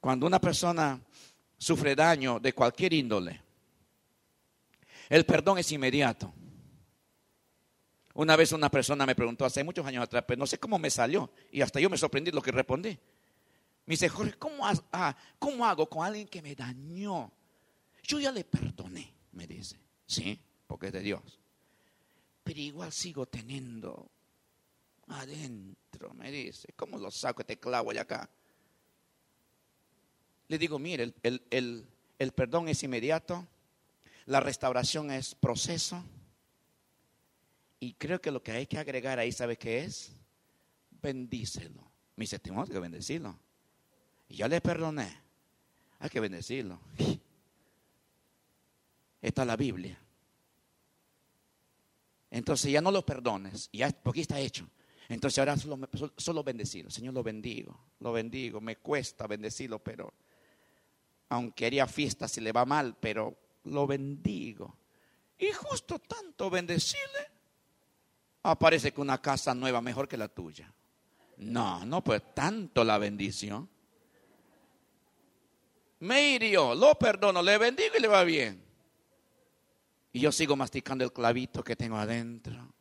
Cuando una persona sufre daño de cualquier índole, el perdón es inmediato. Una vez una persona me preguntó hace muchos años atrás, pero no sé cómo me salió, y hasta yo me sorprendí lo que respondí. Me dice, Jorge, ah, ¿cómo, hago con alguien que me dañó? Yo ya le perdoné, me dice. Sí, porque es de Dios. Pero igual sigo teniendo adentro, me dice. ¿Cómo lo saco este clavo de acá? Le digo, mire, el perdón es inmediato, la restauración es proceso. Y creo que lo que hay que agregar ahí, ¿sabe qué es? Bendícelo. Mi dice, tengo que bendecirlo. Y ya le perdoné. Hay que bendecirlo. Esta es la Biblia. Entonces ya no lo perdones, ya, porque está hecho. Entonces ahora solo, solo bendecirlo. Señor, lo bendigo, lo bendigo. Me cuesta bendecirlo, pero aunque haría fiesta si le va mal, pero lo bendigo. Y justo tanto bendecirle, aparece que una casa nueva mejor que la tuya. No, no, pues tanto la bendición me hirió, lo perdono, le bendigo y le va bien. Y yo sigo masticando el clavito que tengo adentro.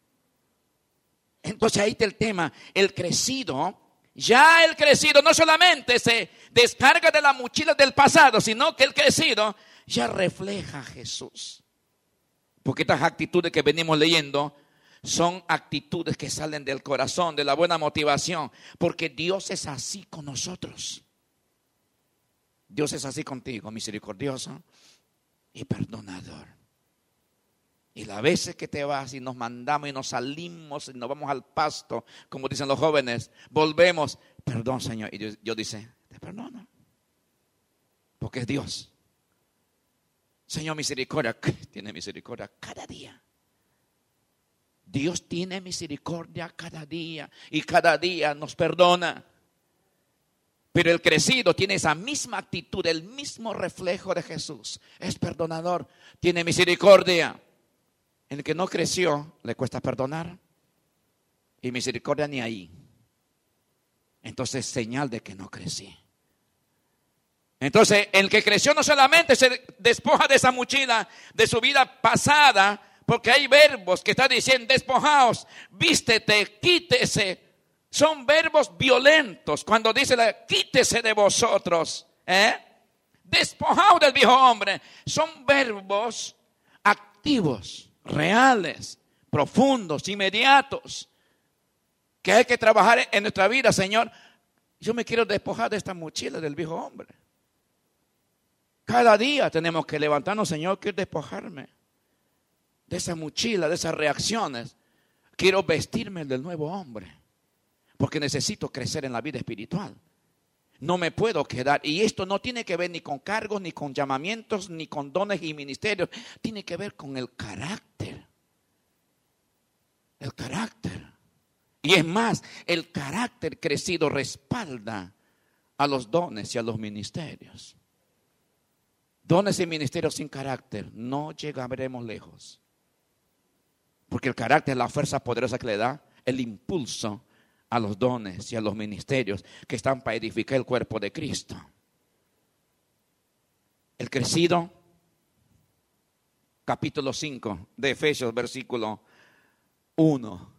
Entonces ahí está el tema, el crecido, ya el crecido no solamente se descarga de la mochila del pasado, sino que el crecido ya refleja a Jesús. Porque estas actitudes que venimos leyendo son actitudes que salen del corazón, de la buena motivación, porque Dios es así con nosotros. Dios es así contigo, misericordioso y perdonador. Y las veces que te vas y nos mandamos y nos salimos y nos vamos al pasto, como dicen los jóvenes, volvemos, perdón Señor. Y Dios, dice, te perdono. Porque es Dios. Señor, misericordia, tiene misericordia cada día. Dios tiene misericordia cada día y cada día nos perdona. Pero el crecido tiene esa misma actitud, el mismo reflejo de Jesús. Es perdonador, tiene misericordia. El que no creció, le cuesta perdonar. Y misericordia ni ahí. Entonces, señal de que no crecí. Entonces, el que creció no solamente se despoja de esa mochila, de su vida pasada, porque hay verbos que está diciendo, despojaos, vístete, quítese. Son verbos violentos. Cuando dice, quítese de vosotros, ¿eh? despojaos del viejo hombre. Son verbos activos, reales, profundos, inmediatos, que hay que trabajar en nuestra vida, Señor. Yo me quiero despojar de esta mochila del viejo hombre. Cada día tenemos que levantarnos, Señor, quiero despojarme de esa mochila, de esas reacciones. Quiero vestirme del nuevo hombre, porque necesito crecer en la vida espiritual. No me puedo quedar. Y esto no tiene que ver ni con cargos, ni con llamamientos, ni con dones y ministerios. Tiene que ver con el carácter. El carácter. Y es más, el carácter crecido respalda a los dones y a los ministerios. Dones y ministerios sin carácter, no llegaremos lejos. Porque el carácter es la fuerza poderosa que le da el impulso a los dones y a los ministerios que están para edificar el cuerpo de Cristo. El crecido, capítulo 5 de Efesios, versículo 1.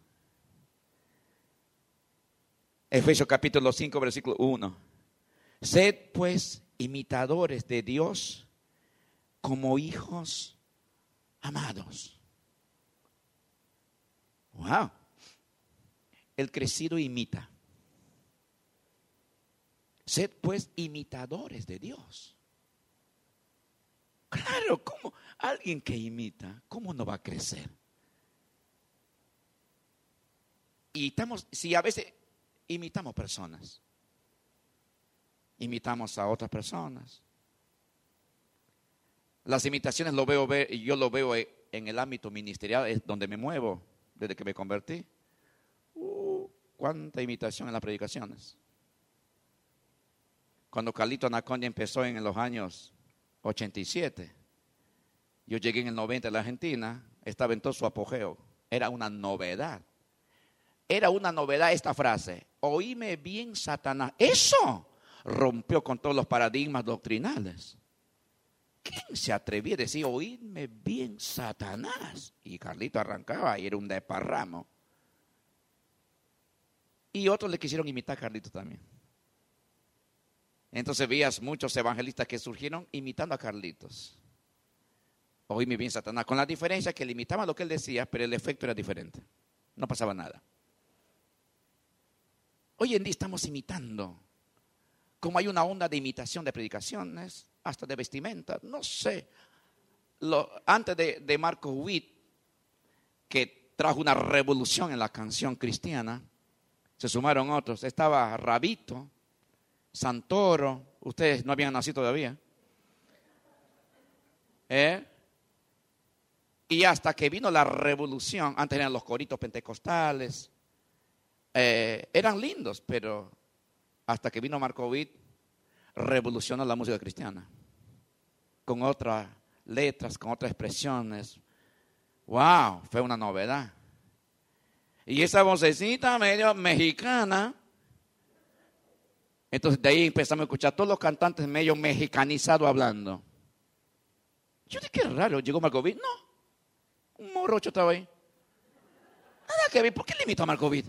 Efesios capítulo 5, versículo 1. Sed pues imitadores de Dios como hijos amados. Wow. El crecido imita. Sed pues imitadores de Dios. Claro, como alguien que imita, ¿cómo no va a crecer? Y estamos, si a veces imitamos personas, imitamos a otras personas, las imitaciones lo veo ver, y yo lo veo en el ámbito ministerial, es donde me muevo desde que me convertí. Uh, cuánta imitación en las predicaciones. Cuando Carlito Anaconda empezó en los años 87, yo llegué en el 90 a la Argentina, estaba en todo su apogeo. Era una novedad. Era una novedad esta frase. Oíme bien, Satanás. Eso rompió con todos los paradigmas doctrinales. ¿Quién se atrevía a decir, oídme bien, Satanás? Y Carlito arrancaba y era un desparramo. Y otros le quisieron imitar a Carlito también. Entonces veías muchos evangelistas que surgieron imitando a Carlitos. Oíme bien, Satanás. Con la diferencia que le imitaban lo que él decía, pero el efecto era diferente. No pasaba nada. Hoy en día estamos imitando. Como hay una onda de imitación de predicaciones, hasta de vestimenta, no sé. Lo, antes de, de Marco Witt, que trajo una revolución en la canción cristiana, se sumaron otros. Estaba Rabito, Santoro, ustedes no habían nacido todavía. ¿Eh? Y hasta que vino la revolución, antes eran los coritos pentecostales, eh, eran lindos, pero hasta que vino Marco Witt, revolucionó la música cristiana con otras letras, con otras expresiones. ¡Wow! Fue una novedad. Y esa vocecita medio mexicana. Entonces de ahí empezamos a escuchar todos los cantantes medio mexicanizados hablando. Yo dije, qué raro, llegó Marcovid. No, un morocho estaba ahí. Nada que ver, ¿por qué le invito a Marcovid?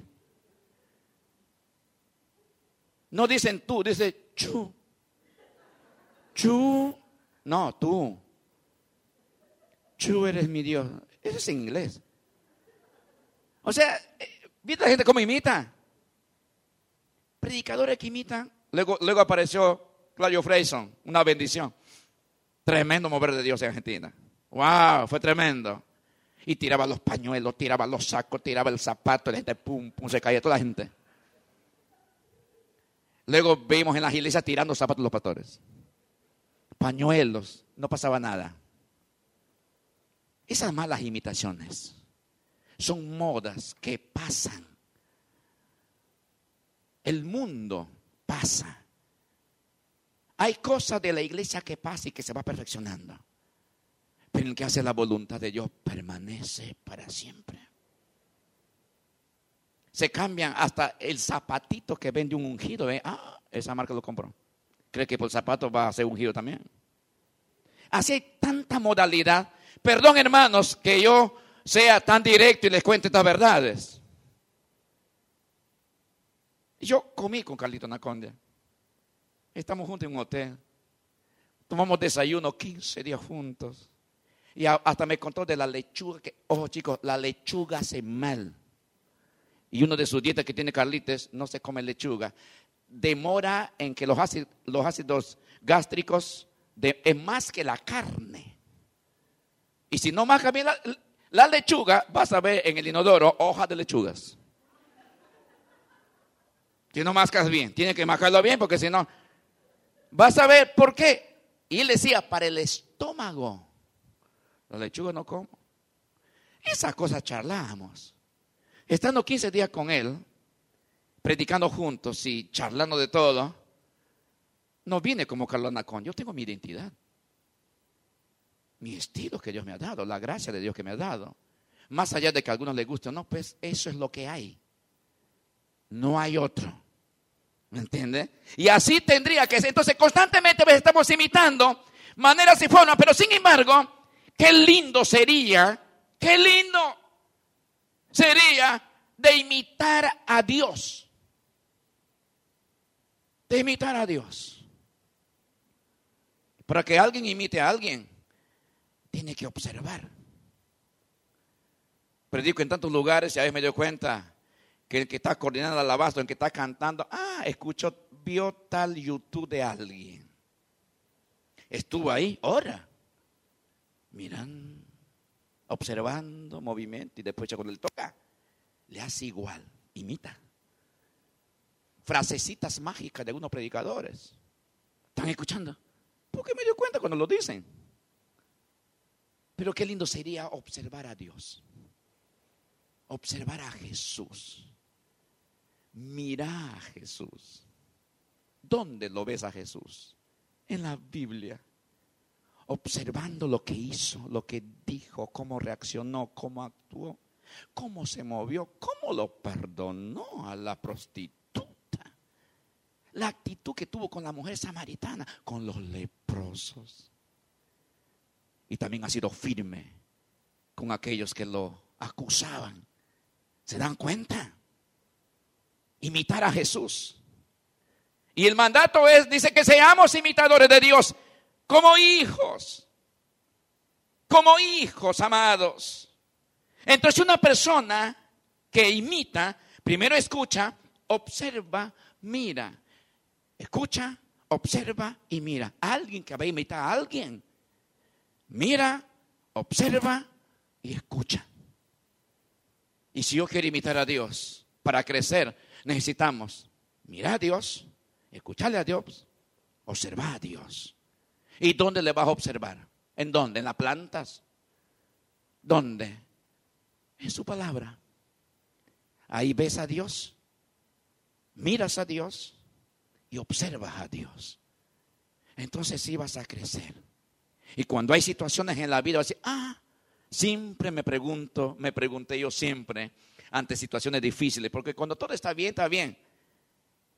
No dicen tú, dice chu. Chu. No, tú. Tú eres mi Dios. Eso es en inglés. O sea, ¿viste la gente cómo imita? Predicadores que imitan. Luego, luego apareció Claudio Freyson, una bendición. Tremendo mover de Dios en Argentina. Wow, fue tremendo. Y tiraba los pañuelos, tiraba los sacos, tiraba el zapato, la gente pum, pum, se caía toda la gente. Luego vimos en las iglesias tirando zapatos los pastores. Pañuelos, no pasaba nada. Esas malas imitaciones son modas que pasan. El mundo pasa. Hay cosas de la iglesia que pasa y que se va perfeccionando. Pero el que hace la voluntad de Dios permanece para siempre. Se cambian hasta el zapatito que vende un ungido. ¿eh? Ah, esa marca lo compró. ¿Cree que por el zapato va a ser ungido también? Así hay tanta modalidad. Perdón, hermanos, que yo sea tan directo y les cuente estas verdades. Yo comí con Carlito Naconde. Estamos juntos en un hotel. Tomamos desayuno 15 días juntos. Y hasta me contó de la lechuga, que, ojo chicos, la lechuga hace mal. Y uno de sus dietas que tiene Carlitos no se come lechuga. Demora en que los ácidos, gástricos es más que la carne. Y si no majas bien la, la lechuga, vas a ver en el inodoro hojas de lechugas. Si no mascas bien, tiene que mascarlo bien porque si no, vas a ver por qué. Y él decía, para el estómago. La lechuga no como. Esas cosas charlamos. Estando 15 días con él, predicando juntos y charlando de todo, no viene como Carlos Nacón. Yo tengo mi identidad. Mi estilo que Dios me ha dado, la gracia de Dios que me ha dado. Más allá de que a algunos les guste o no, pues eso es lo que hay. No hay otro. ¿Me entiende? Y así tendría que ser. Entonces, constantemente estamos imitando maneras y formas, pero sin embargo, qué lindo sería, qué lindo sería de imitar a Dios. De imitar a Dios. Para que alguien imite a alguien, tiene que observar. Predico en tantos lugares y a veces me doy cuenta que el que está coordinando el alabazo, el que está cantando, ah, escuchó, vio tal YouTube de alguien. Estuvo ahí, ora, mirando, observando movimiento y después cuando él toca, le hace igual, imita. Frasecitas mágicas de algunos predicadores. ¿Están escuchando? Porque me dio cuenta cuando lo dicen. Pero qué lindo sería observar a Dios. Observar a Jesús. Mira a Jesús. ¿Dónde lo ves a Jesús? En la Biblia. Observando lo que hizo, lo que dijo, cómo reaccionó, cómo actuó, cómo se movió, cómo lo perdonó a la prostituta. La actitud que tuvo con la mujer samaritana, con los leprosos. Y también ha sido firme con aquellos que lo acusaban. ¿Se dan cuenta? imitar a Jesús. Y el mandato es, dice que seamos imitadores de Dios como hijos, como hijos amados. Entonces una persona que imita, primero escucha, observa, mira. Escucha, observa y mira. Alguien que va a imitar a alguien, mira, observa y escucha. Y si yo quiero imitar a Dios para crecer, necesitamos mirar a Dios, escucharle a Dios, observar a Dios. ¿Y dónde le vas a observar? ¿En dónde? ¿En las plantas? ¿Dónde? En su palabra. Ahí ves a Dios, miras a Dios y observas a Dios. Entonces sí vas a crecer. Y cuando hay situaciones en la vida, vas a decir, ah, siempre me pregunto, me pregunté yo siempre, ante situaciones difíciles, porque cuando todo está bien, está bien.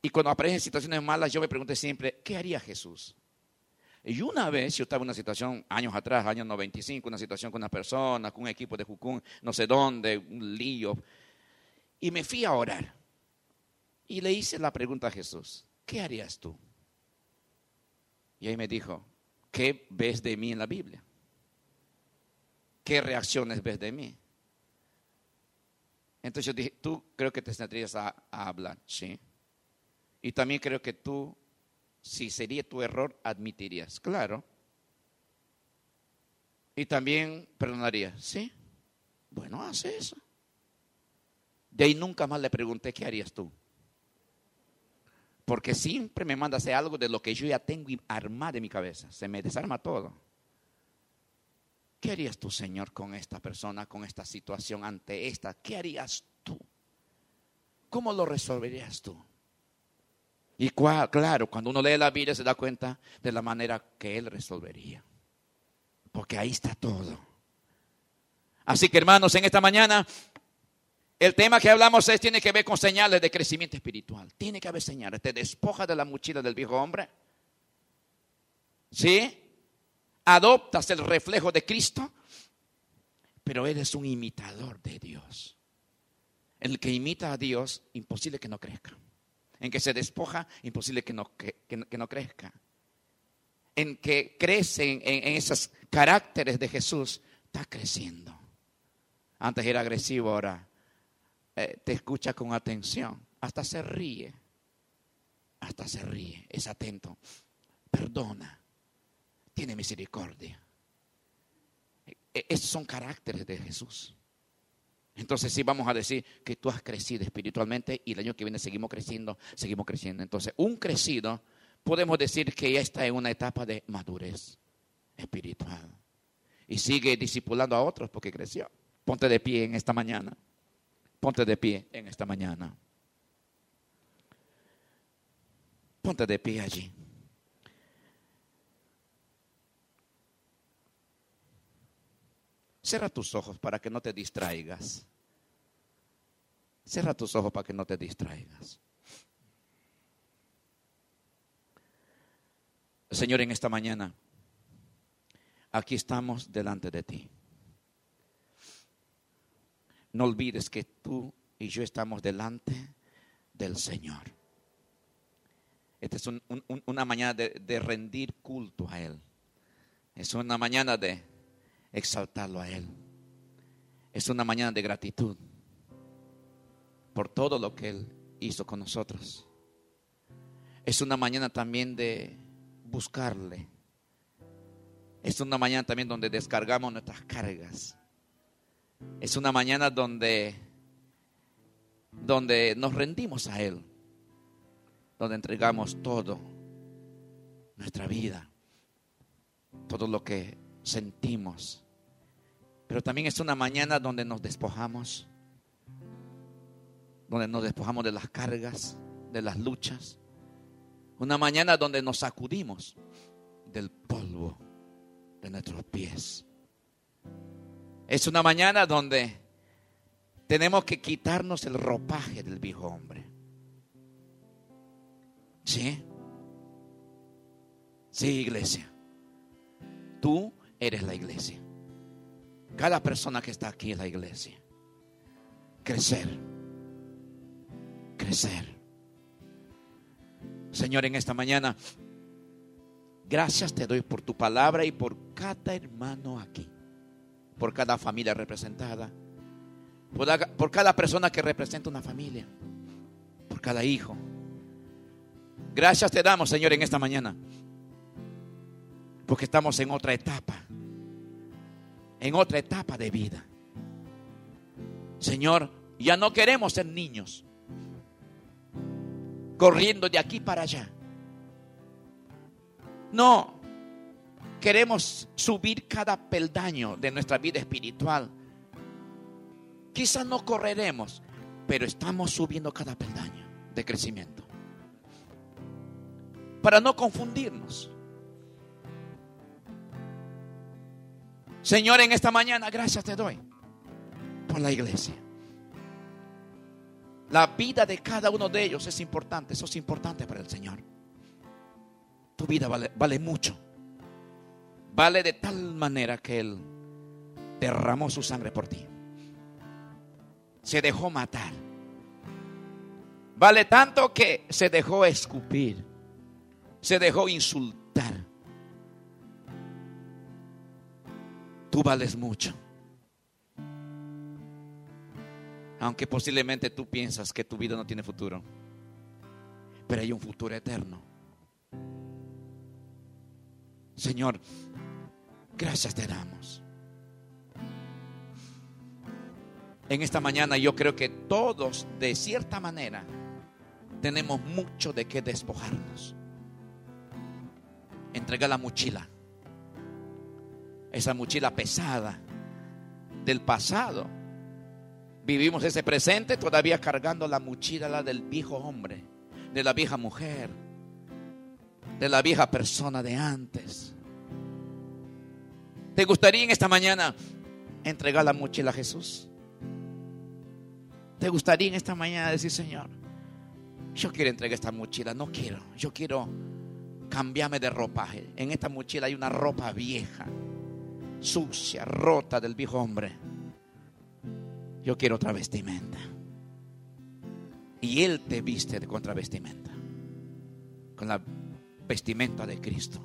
Y cuando aparecen situaciones malas, yo me pregunté siempre, ¿qué haría Jesús? Y una vez yo estaba en una situación, años atrás, años 95, una situación con una persona, con un equipo de Jucún, no sé dónde, un lío. Y me fui a orar. Y le hice la pregunta a Jesús, ¿qué harías tú? Y ahí me dijo, ¿qué ves de mí en la Biblia? ¿Qué reacciones ves de mí? Entonces yo dije, tú creo que te sentarías a, hablar, ¿sí? Y también creo que tú, si sería tu error, admitirías, claro. Y también perdonarías, ¿sí? Bueno, hace eso. De ahí nunca más le pregunté, ¿qué harías tú? Porque siempre me manda hacer algo de lo que yo ya tengo armado en mi cabeza. Se me desarma todo. ¿Qué harías tú, Señor, con esta persona, con esta situación, ante esta? ¿Qué harías tú? ¿Cómo lo resolverías tú? Y claro, cuando uno lee la Biblia se da cuenta de la manera que Él resolvería. Porque ahí está todo. Así que hermanos, en esta mañana el tema que hablamos es, tiene que ver con señales de crecimiento espiritual. Tiene que haber señales. Te despoja de la mochila del viejo hombre. ¿Sí? Adoptas el reflejo de Cristo, pero eres un imitador de Dios. El que imita a Dios, imposible que no crezca. En que se despoja, imposible que no, que, no crezca. En que crece en esos caracteres de Jesús, está creciendo. Antes era agresivo, ahora eh, te escucha con atención. Hasta se ríe. Hasta se ríe. Es atento. Perdona. Tiene misericordia. E, esos son caracteres de Jesús. Entonces sí vamos a decir que tú has crecido espiritualmente y el año que viene seguimos creciendo, seguimos creciendo. Entonces, un crecido podemos decir que ya está en una etapa de madurez espiritual. Y sigue discipulando a otros porque creció. Ponte de pie en esta mañana. Ponte de pie en esta mañana. Ponte de pie allí. Cierra tus ojos para que no te distraigas. Cierra tus ojos para que no te distraigas. Señor, en esta mañana, aquí estamos delante de ti. No olvides que tú y yo estamos delante del Señor. Esta es una mañana de, rendir culto a Él. Es una mañana de exaltarlo a Él. Es una mañana de gratitud por todo lo que Él hizo con nosotros. Es una mañana también de buscarle. Es una mañana también donde descargamos nuestras cargas. Es una mañana donde, donde nos rendimos a Él, donde entregamos todo, nuestra vida, todo lo que sentimos. Pero también es una mañana donde nos despojamos, donde nos despojamos de las cargas, de las luchas. Una mañana donde nos sacudimos del polvo de nuestros pies es una mañana donde tenemos que quitarnos el ropaje del viejo hombre. ¿Sí? Sí, iglesia. Tú eres la iglesia. Cada persona que está aquí es la iglesia. Crecer. Crecer. Señor, en esta mañana, gracias te doy por tu palabra y por cada hermano aquí por cada familia representada, por, cada persona que representa una familia, por cada hijo. Gracias te damos, Señor, en esta mañana, porque estamos en otra etapa, en otra etapa de vida. Señor, ya no queremos ser niños, corriendo de aquí para allá. No, queremos subir cada peldaño de nuestra vida espiritual. Quizás no correremos, pero estamos subiendo cada peldaño de crecimiento. Para no confundirnos. Señor, en esta mañana, gracias te doy por la iglesia. La vida de cada uno de ellos es importante, eso es importante para el Señor. Tu vida vale, vale mucho vale de tal manera que Él derramó su sangre por ti. Se dejó matar. Vale tanto que se dejó escupir. Se dejó insultar. Tú vales mucho. Aunque posiblemente tú piensas que tu vida no tiene futuro. Pero hay un futuro eterno. Señor, Gracias te damos. En esta mañana yo creo que todos, de cierta manera, tenemos mucho de qué despojarnos. Entrega la mochila. Esa mochila pesada del pasado. Vivimos ese presente todavía cargando la mochila la del viejo hombre, de la vieja mujer, de la vieja persona de antes. ¿Te gustaría en esta mañana entregar la mochila a Jesús? ¿Te gustaría en esta mañana decir, Señor, yo quiero entregar esta mochila, no quiero, yo quiero cambiarme de ropaje. En esta mochila hay una ropa vieja, sucia, rota del viejo hombre. Yo quiero otra vestimenta. Y Él te viste de contravestimenta, con la vestimenta de Cristo.